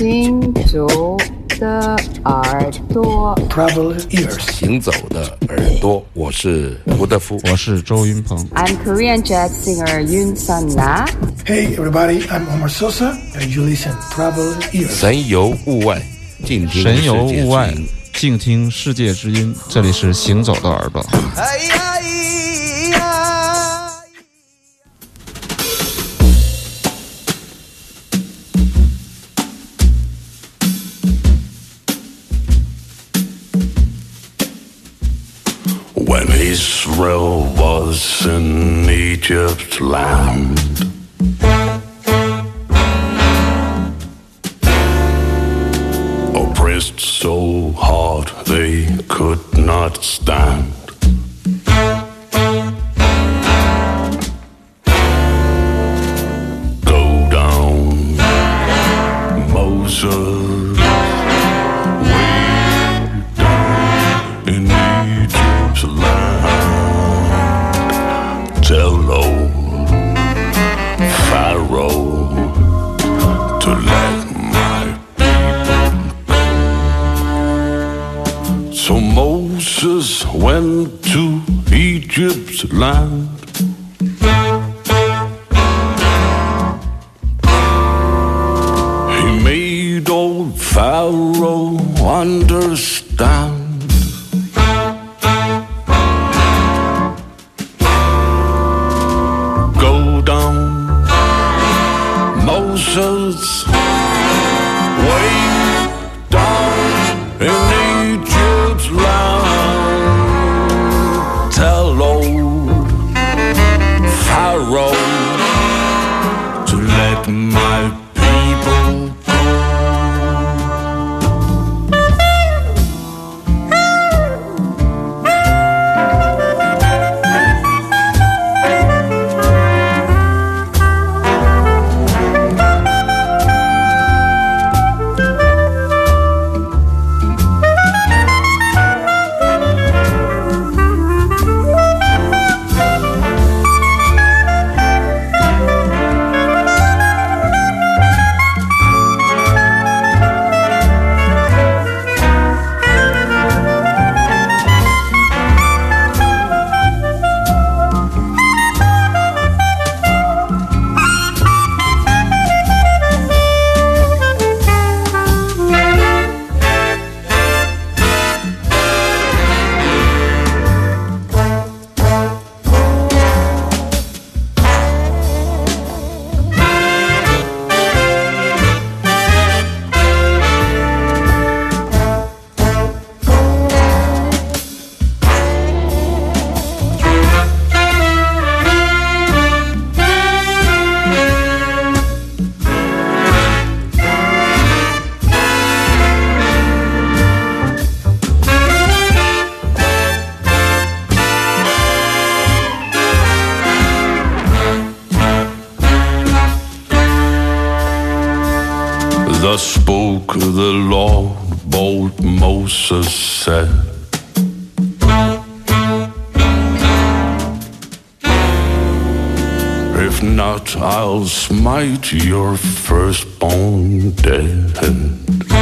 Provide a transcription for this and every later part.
行走的耳朵，Travel ears，行走的耳朵，我是吴德夫，我是周云鹏。I'm Korean jazz singer Yun Sun Na. Hey everybody, I'm Omar Sosa, and you listen Travel ears。神游物外，静听神游物外，静听世界之音。这里是行走的耳朵。Israel was in Egypt's land. Oppressed so hard they could not stand. Pharaoh understands. I'll smite your firstborn dead.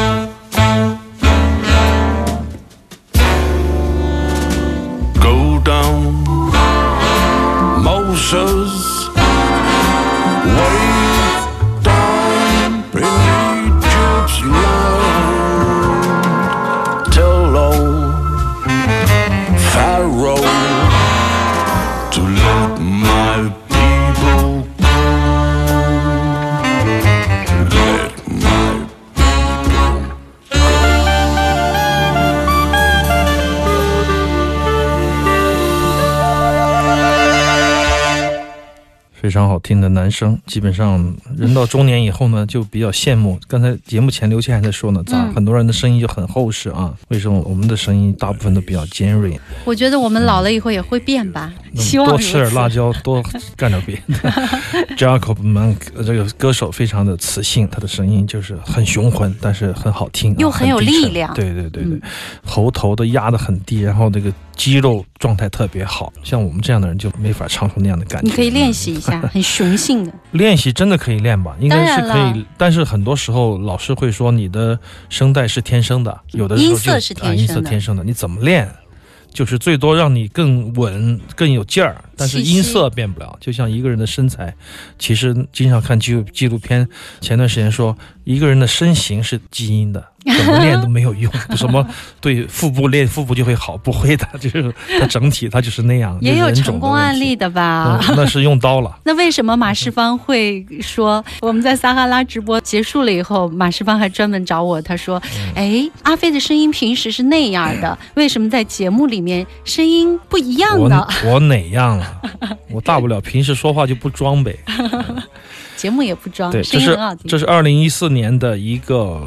的男生，基本上人到中年以后呢，就比较羡慕。刚才节目前刘谦还在说呢，咋嗯很多人的声音就很厚实啊？为什么我们的声音大部分都比较尖锐？我觉得我们老了以后也会变吧，希望多吃点辣椒，多干点别的。Jacob Monk 呃这个歌手非常的磁性，他的声音就是很雄浑，但是很好听啊，又很有力量对对对对，嗯喉头都压得很低，然后这个肌肉状态特别好。像我们这样的人就没法唱出那样的感觉。你可以练习一下，很雄性的。练习真的可以练吧？应该是可以，但是很多时候老师会说你的声带是天生的，有的时候就音色是天生的啊音色天生的，你怎么练？就是最多让你更稳、更有劲儿，但是音色变不了。就像一个人的身材，其实经常看纪录纪录片，前段时间说一个人的身形是基因的，怎么练都没有用。什么对腹部练腹部就会好，不会的，就是它整体它就是那样。也有成功案例的吧？嗯那是用刀了。那为什么马世芳会说我们在撒哈拉直播结束了以后，马世芳还专门找我，他说：“嗯哎，阿飞的声音平时是那样的，为什么在节目里面声音不一样我呢？我哪样了？我大不了平时说话就不装呗。节目也不装，对，这是。这是二零一四年的一个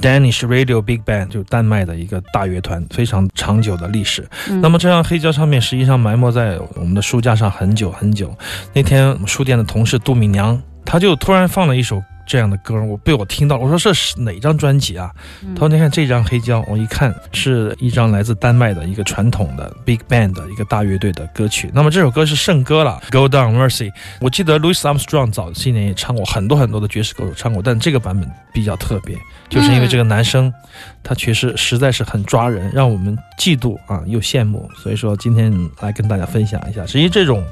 Danish Radio Big Band，就是丹麦的一个大乐团，非常长久的历史。嗯那么这张黑胶唱片实际上埋没在我们的书架上很久很久。那天我们书店的同事杜敏娘，她就突然放了一首。这样的歌，我被我听到，我说这是哪张专辑啊？嗯他说：“你看这张黑胶，我一看是一张来自丹麦的一个传统的 big band 的一个大乐队的歌曲。那么这首歌是圣歌了，《Go Down Mercy》。我记得 Louis Armstrong 早些年也唱过很多很多的爵士歌手唱过，但这个版本比较特别，就是因为这个男生他确实实在是很抓人，让我们嫉妒啊又羡慕。所以说今天来跟大家分享一下，实际这种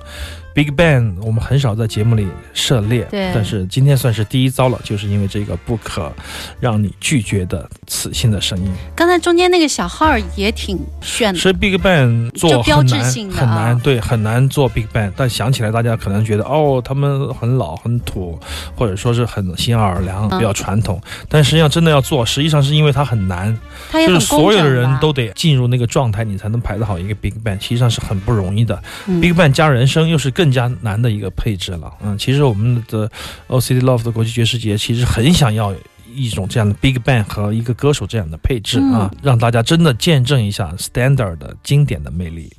big Bang 我们很少在节目里涉猎，对但是今天算是第一遭了，就是因为这个不可让你拒绝的磁性的声音。刚才中间那个小号也挺炫的，是 Big Bang 做就标志性的啊很难，对，很难做 Big Bang。但想起来，大家可能觉得哦，他们很老、很土，或者说是很新奥尔良、嗯比较传统。但实际上真的要做，实际上是因为它很难，就是它也很工所有的人都得进入那个状态，你才能排得好一个 Big Bang。实际上是很不容易的。嗯 Big Bang 加人声又是更加难的一个配置了。嗯，其实我们的 OCD Love 的国际爵士节其实很想要。一种这样的 Big Bang 和一个歌手这样的配置啊，让大家真的见证一下 Standard 的经典的魅力。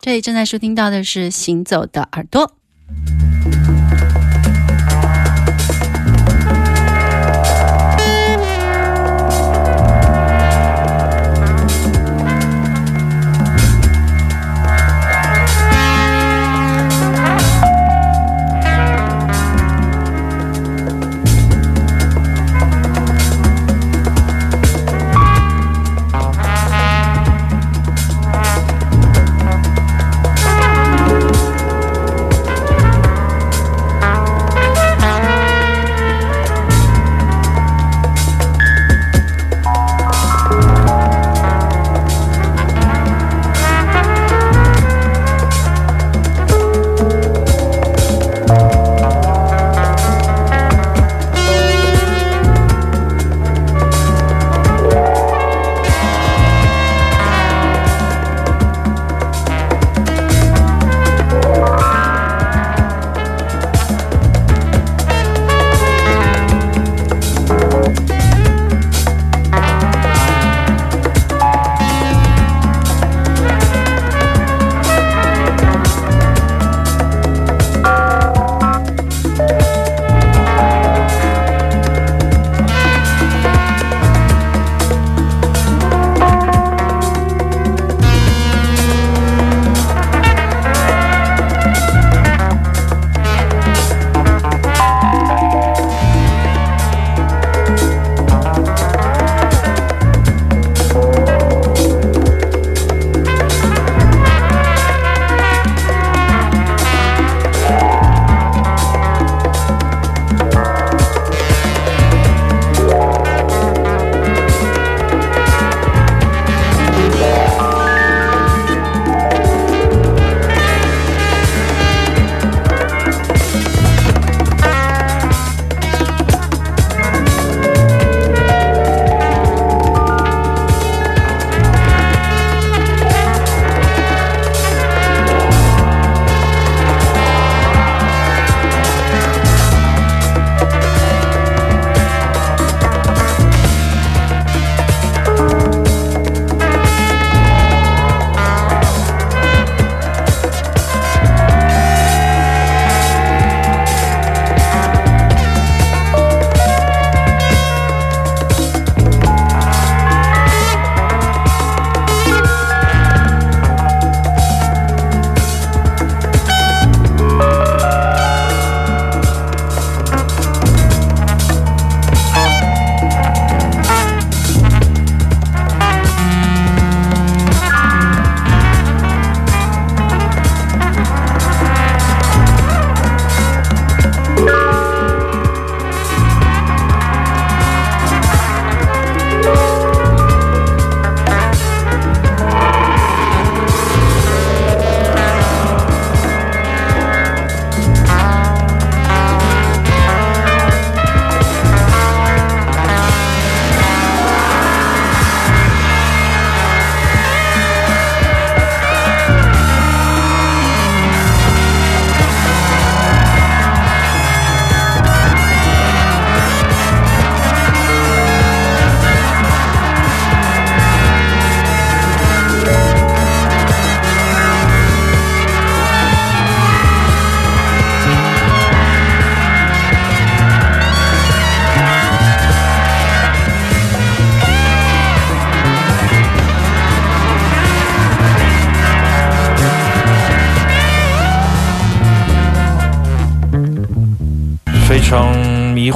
这里正在收听到的是《行走的耳朵》。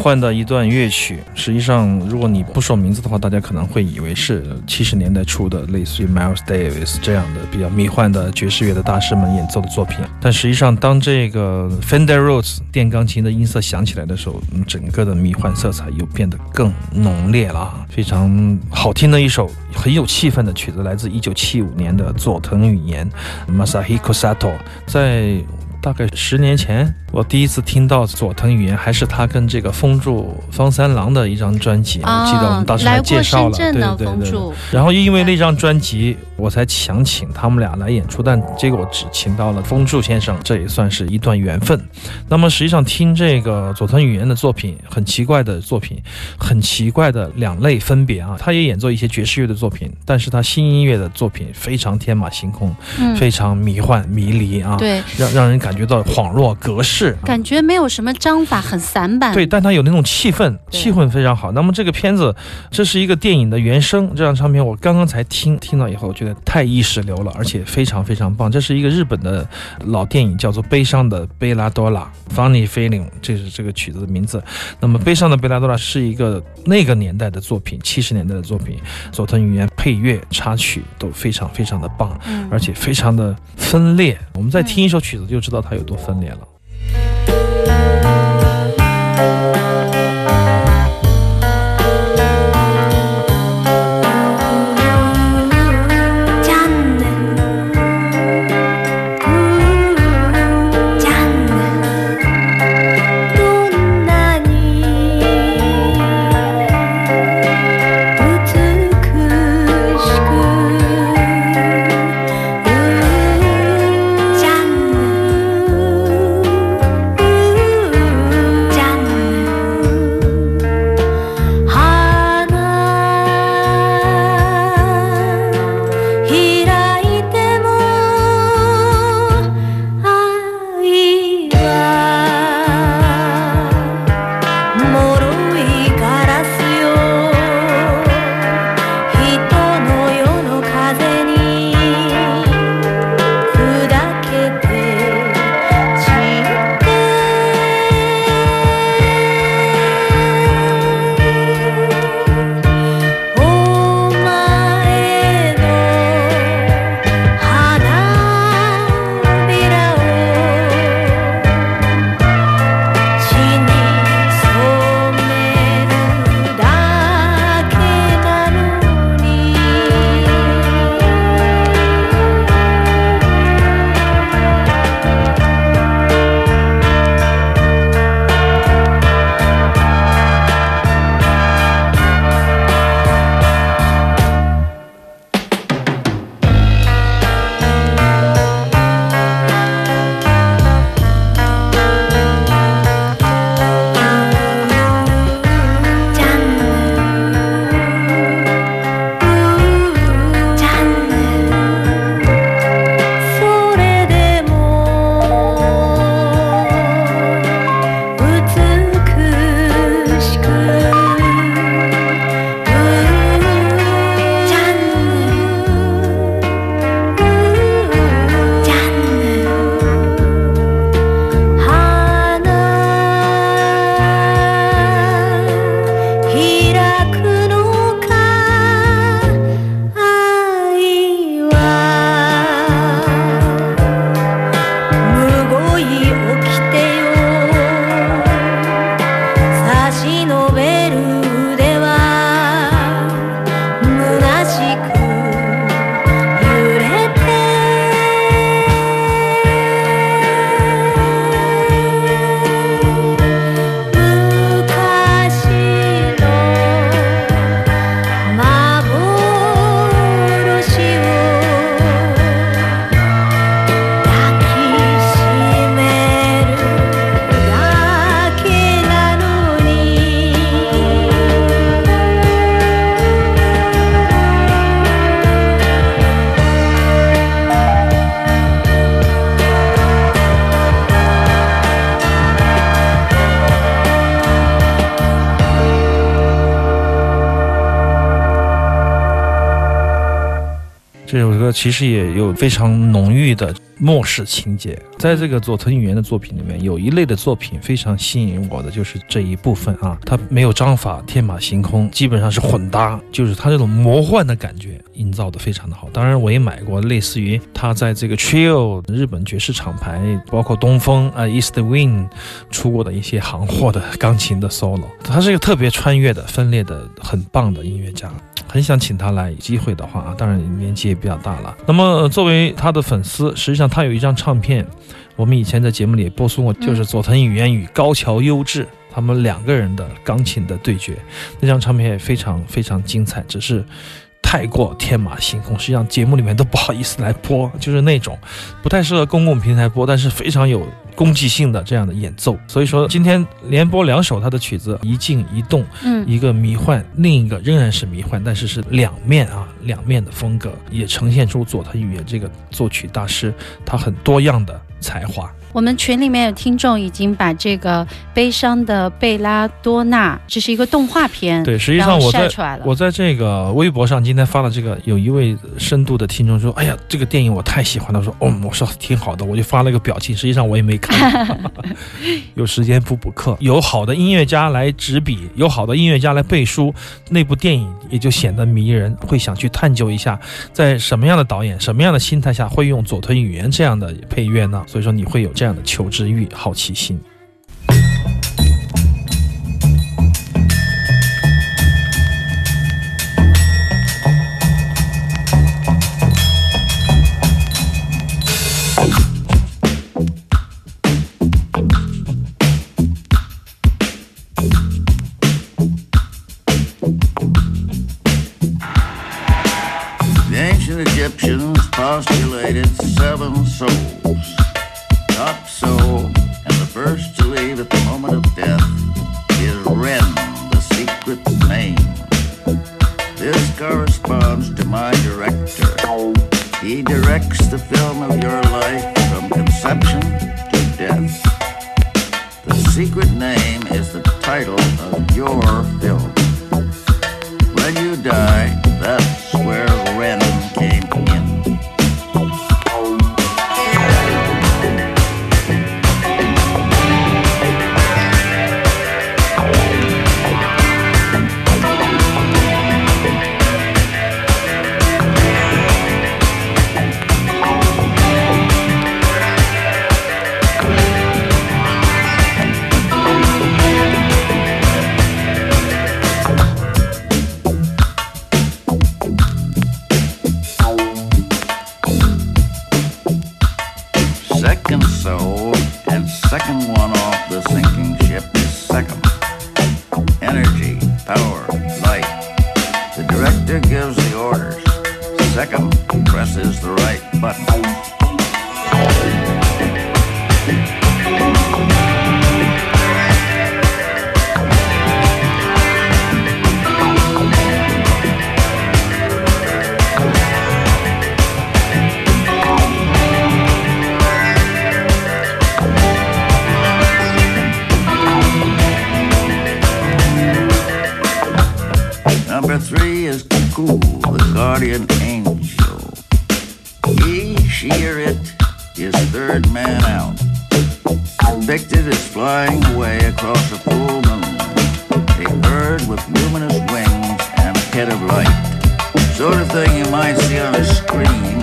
幻的一段乐曲。实际上，如果你不说名字的话，大家可能会以为是七十年代初的类似于 Miles Davis 这样的比较迷幻的爵士乐的大师们演奏的作品。但实际上，当这个 Fender Rhodes 电钢琴的音色响起来的时候，整个的迷幻色彩又变得更浓烈了！非常好听的一首很有气氛的曲子，来自一九七五年的佐藤语言 Masahiko Sato，在。大概十年前，我第一次听到佐藤语言，还是他跟这个风柱方三郎的一张专辑。我记得我们当时还介绍了，对对对。然后因为那张专辑，我才想请他们俩来演出，但结果只请到了风柱先生，这也算是一段缘分。那么实际上听这个佐藤语言的作品，很奇怪的作品，很奇怪的两类分别啊。他也演奏一些爵士乐的作品，但是他新音乐的作品非常天马行空，嗯，非常迷幻迷离啊。对，让让人感觉到恍若隔世。感觉没有什么章法，很散板。对，但它有那种气氛，气氛非常好。那么这个片子，这是一个电影的原声，这张唱片我刚刚才听，听到以后，我觉得太意识流了，而且非常非常棒。这是一个日本的老电影，叫做《悲伤的贝拉多拉》（Funny Feeling），这是这个曲子的名字。那么《悲伤的贝拉多拉》是一个那个年代的作品，七十年代的作品，佐藤语言配乐、插曲都非常非常的棒。嗯，而且非常的分裂。我们再听一首曲子就知道他有多分裂了。其实也有非常浓郁的末世情节。在这个佐藤宇彦的作品里面，有一类的作品非常吸引我的，就是这一部分啊，它没有章法，天马行空，基本上是混搭，就是它这种魔幻的感觉营造的非常的好。当然，我也买过类似于他在这个 Trio 日本爵士厂牌，包括东风啊 East Wind 出过的一些行货的钢琴的 solo，他是一个特别穿越的、分裂的、很棒的音乐家。很想请他来，机会的话啊，当然年纪也比较大了。那么作为他的粉丝，实际上他有一张唱片，我们以前在节目里播送过，就是佐藤语言与高桥优质他们两个人的钢琴的对决，那张唱片也非常非常精彩，只是。太过天马行空，实际上节目里面都不好意思来播，就是那种不太适合公共平台播，但是非常有攻击性的这样的演奏。所以说今天连播两首他的曲子，一静一动，嗯一个迷幻，另一个仍然是迷幻，但是是两面啊，两面的风格，也呈现出佐藤宇彦这个作曲大师他很多样的才华。我们群里面有听众已经把这个悲伤的贝拉多纳，这是一个动画片，对，实际上我在晒出来了。我在这个微博上今天发了这个，有一位深度的听众说：“哎呀，这个电影我太喜欢了。”说：“哦，我说挺好的。”我就发了一个表情，实际上我也没看，有时间补补课。有好的音乐家来执笔，有好的音乐家来背书，那部电影也就显得迷人，会想去探究一下，在什么样的导演、什么样的心态下会用佐藤语言这样的配乐呢？所以说你会有这样的求知欲、好奇心。guy. That's Second presses the right button. Number three is Cool, the guardian. He, she, or it is third man out. Depicted as flying away across a full moon. A bird with luminous wings and a head of light. Sort of thing you might see on a screen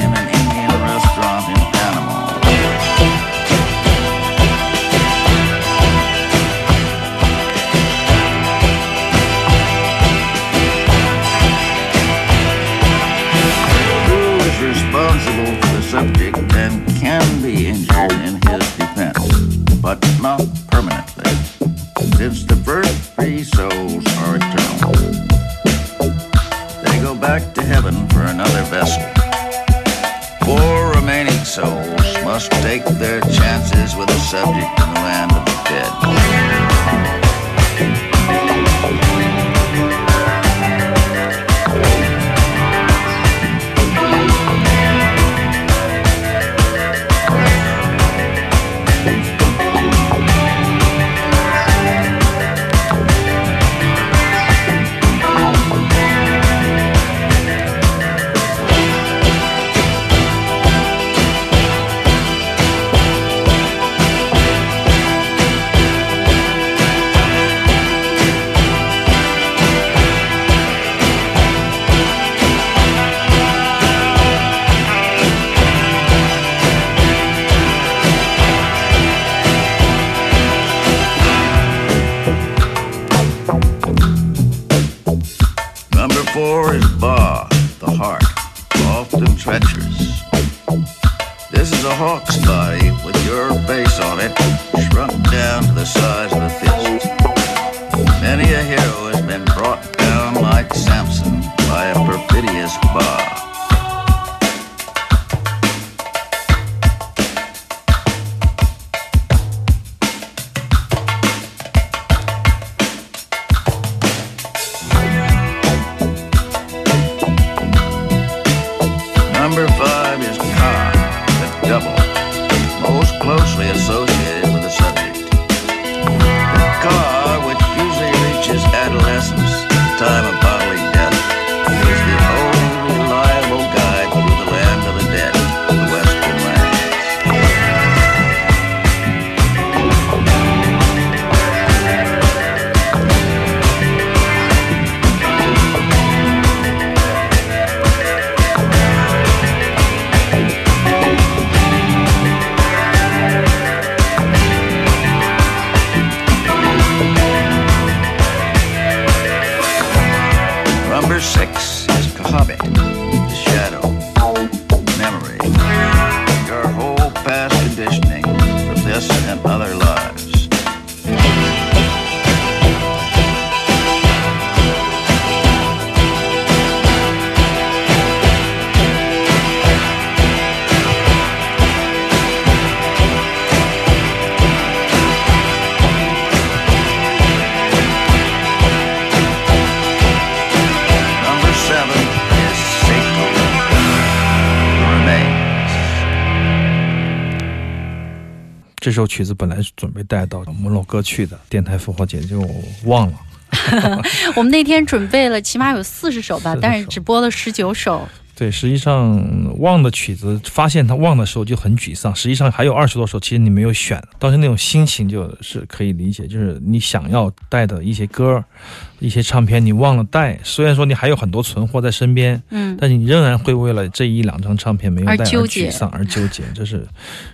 body with your face on it, shrunk down to the size of a fist. Many a hero 这首曲子本来是准备带到摩洛哥去的，电台复活节就忘了。我们那天准备了起码有四十首吧，40但是只播了十九首。对，实际上忘的曲子，发现他忘的时候就很沮丧。实际上还有二十多首，其实你没有选，当时那种心情就是可以理解，就是你想要带的一些歌、一些唱片，你忘了带。虽然说你还有很多存货在身边，嗯，但是你仍然会为了这一两张唱片没有带而沮丧而纠结，这是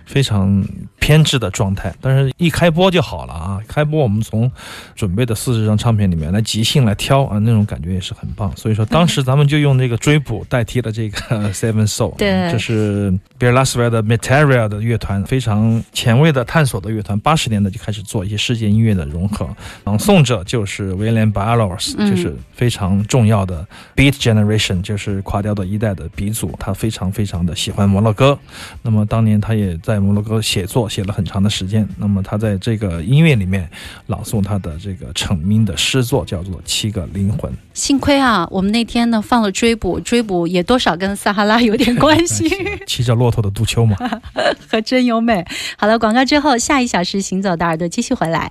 非常偏执的状态。但是一开播就好了啊！开播我们从准备的四十张唱片里面来即兴来挑啊，那种感觉也是很棒。所以说当时咱们就用这个追捕代替了这个 Seven Soul，对这是 e l a s w e r 的 Materia 的乐团，非常前卫的探索的乐团，八十年代就开始做一些世界音乐的融合。朗诵者就是威廉 Barlows，嗯就是非常重要的 Beat Generation，就是垮掉的一代的鼻祖，他非常非常的喜欢摩洛哥。那么当年他也在摩洛哥写作写了很长的时间。那么他在这个音乐里面朗诵他的这个成名的诗作，叫做《七个灵魂》。幸亏啊，我们那天呢放了追捕，追捕也多少跟撒哈拉有点关系，骑着骆驼的杜秋嘛。和真优美。好了，广告之后，下一小时行走的耳朵继续回来。